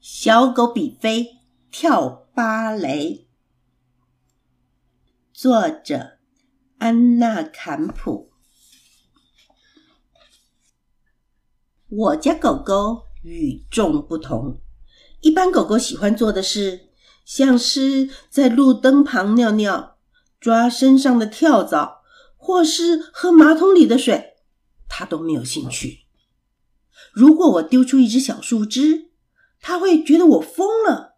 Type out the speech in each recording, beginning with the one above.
小狗比飞跳芭蕾。作者：安娜·坎普。我家狗狗与众不同。一般狗狗喜欢做的事，像是在路灯旁尿尿、抓身上的跳蚤，或是喝马桶里的水，它都没有兴趣。如果我丢出一只小树枝，他会觉得我疯了，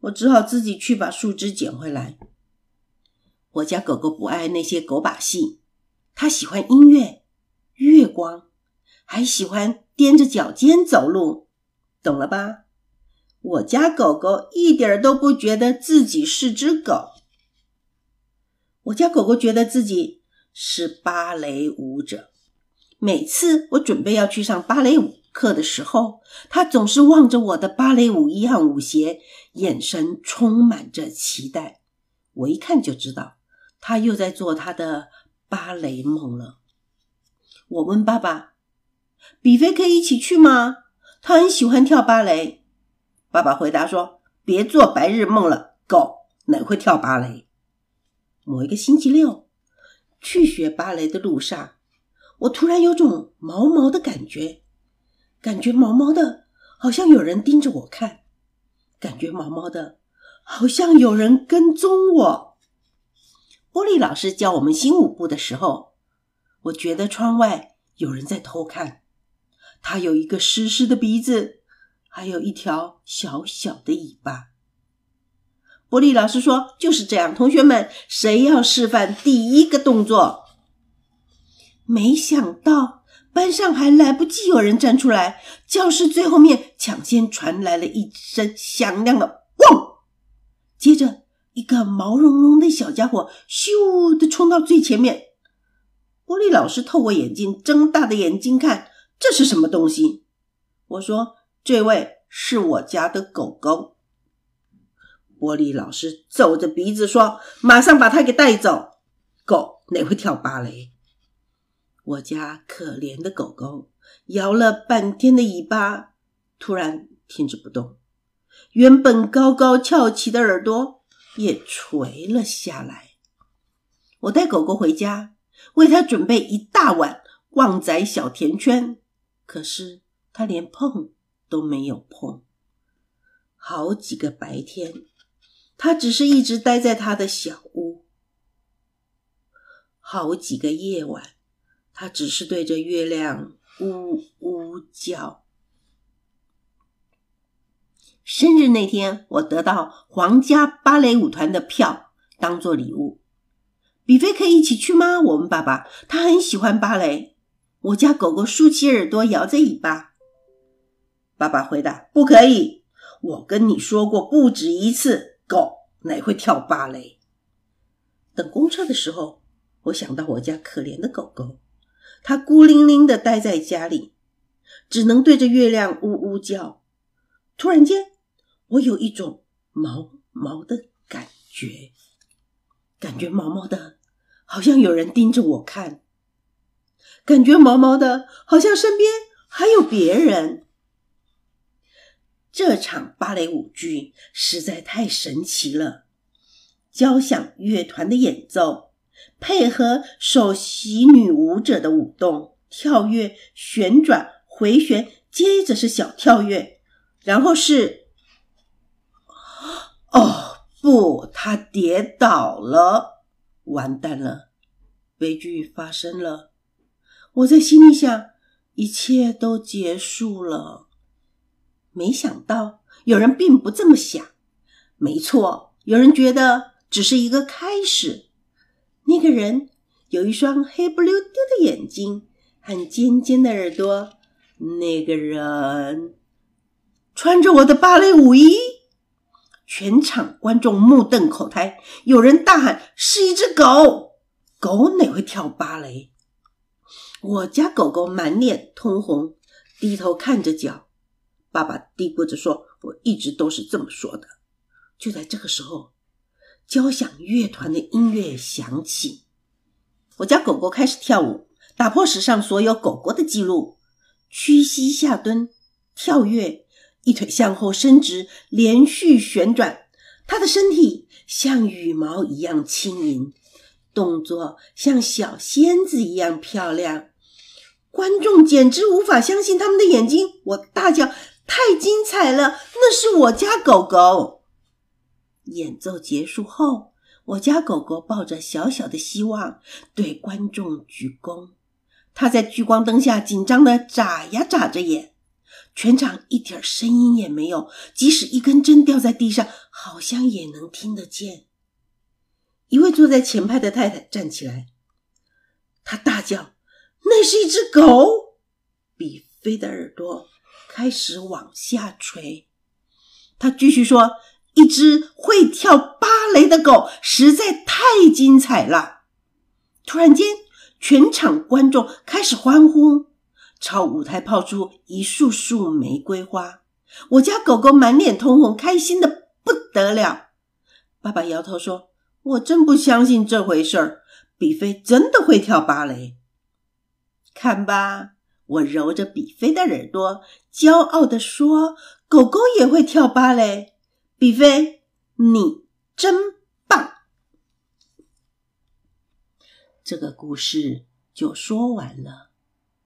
我只好自己去把树枝捡回来。我家狗狗不爱那些狗把戏，它喜欢音乐、月光，还喜欢踮着脚尖走路，懂了吧？我家狗狗一点都不觉得自己是只狗，我家狗狗觉得自己是芭蕾舞者。每次我准备要去上芭蕾舞。课的时候，他总是望着我的芭蕾舞衣和舞鞋，眼神充满着期待。我一看就知道，他又在做他的芭蕾梦了。我问爸爸：“比菲可以一起去吗？他很喜欢跳芭蕾。”爸爸回答说：“别做白日梦了，狗哪会跳芭蕾？”某一个星期六，去学芭蕾的路上，我突然有种毛毛的感觉。感觉毛毛的，好像有人盯着我看；感觉毛毛的，好像有人跟踪我。玻璃老师教我们新舞步的时候，我觉得窗外有人在偷看。他有一个湿湿的鼻子，还有一条小小的尾巴。玻璃老师说：“就是这样，同学们，谁要示范第一个动作？”没想到。班上还来不及有人站出来，教室最后面抢先传来了一声响亮的“汪”，接着一个毛茸茸的小家伙咻的冲到最前面。玻璃老师透过眼镜，睁大的眼睛看，这是什么东西？我说：“这位是我家的狗狗。”玻璃老师皱着鼻子说：“马上把它给带走。狗哪会跳芭蕾？”我家可怜的狗狗摇了半天的尾巴，突然停止不动，原本高高翘起的耳朵也垂了下来。我带狗狗回家，为它准备一大碗旺仔小甜圈，可是它连碰都没有碰。好几个白天，它只是一直待在它的小屋。好几个夜晚。他只是对着月亮呜呜叫。生日那天，我得到皇家芭蕾舞团的票当做礼物。比菲可以一起去吗？我问爸爸，他很喜欢芭蕾。我家狗狗竖起耳朵，摇着尾巴。爸爸回答：“不可以。我跟你说过不止一次，狗哪会跳芭蕾？”等公车的时候，我想到我家可怜的狗狗。他孤零零的待在家里，只能对着月亮呜呜叫。突然间，我有一种毛毛的感觉，感觉毛毛的，好像有人盯着我看；感觉毛毛的，好像身边还有别人。这场芭蕾舞剧实在太神奇了，交响乐团的演奏。配合首席女舞者的舞动，跳跃、旋转、回旋，接着是小跳跃，然后是……哦不，她跌倒了，完蛋了，悲剧发生了。我在心里想，一切都结束了。没想到有人并不这么想。没错，有人觉得只是一个开始。那个人有一双黑不溜丢的眼睛和尖尖的耳朵。那个人穿着我的芭蕾舞衣，全场观众目瞪口呆。有人大喊：“是一只狗！狗哪会跳芭蕾？”我家狗狗满脸通红，低头看着脚。爸爸嘀咕着说：“我一直都是这么说的。”就在这个时候。交响乐团的音乐响起，我家狗狗开始跳舞，打破史上所有狗狗的记录，屈膝下蹲，跳跃，一腿向后伸直，连续旋转，他的身体像羽毛一样轻盈，动作像小仙子一样漂亮。观众简直无法相信他们的眼睛，我大叫：“太精彩了！那是我家狗狗！”演奏结束后，我家狗狗抱着小小的希望，对观众鞠躬。它在聚光灯下紧张的眨呀眨着眼，全场一点声音也没有，即使一根针掉在地上，好像也能听得见。一位坐在前排的太太站起来，她大叫。那是一只狗，比菲的耳朵开始往下垂。他继续说：“一只会跳芭蕾的狗实在太精彩了。”突然间，全场观众开始欢呼，朝舞台抛出一束束玫瑰花。我家狗狗满脸通红，开心的不得了。爸爸摇头说：“我真不相信这回事儿，比菲真的会跳芭蕾。”看吧，我揉着比菲的耳朵，骄傲地说：“狗狗也会跳芭蕾。”比菲，你真棒！这个故事就说完了。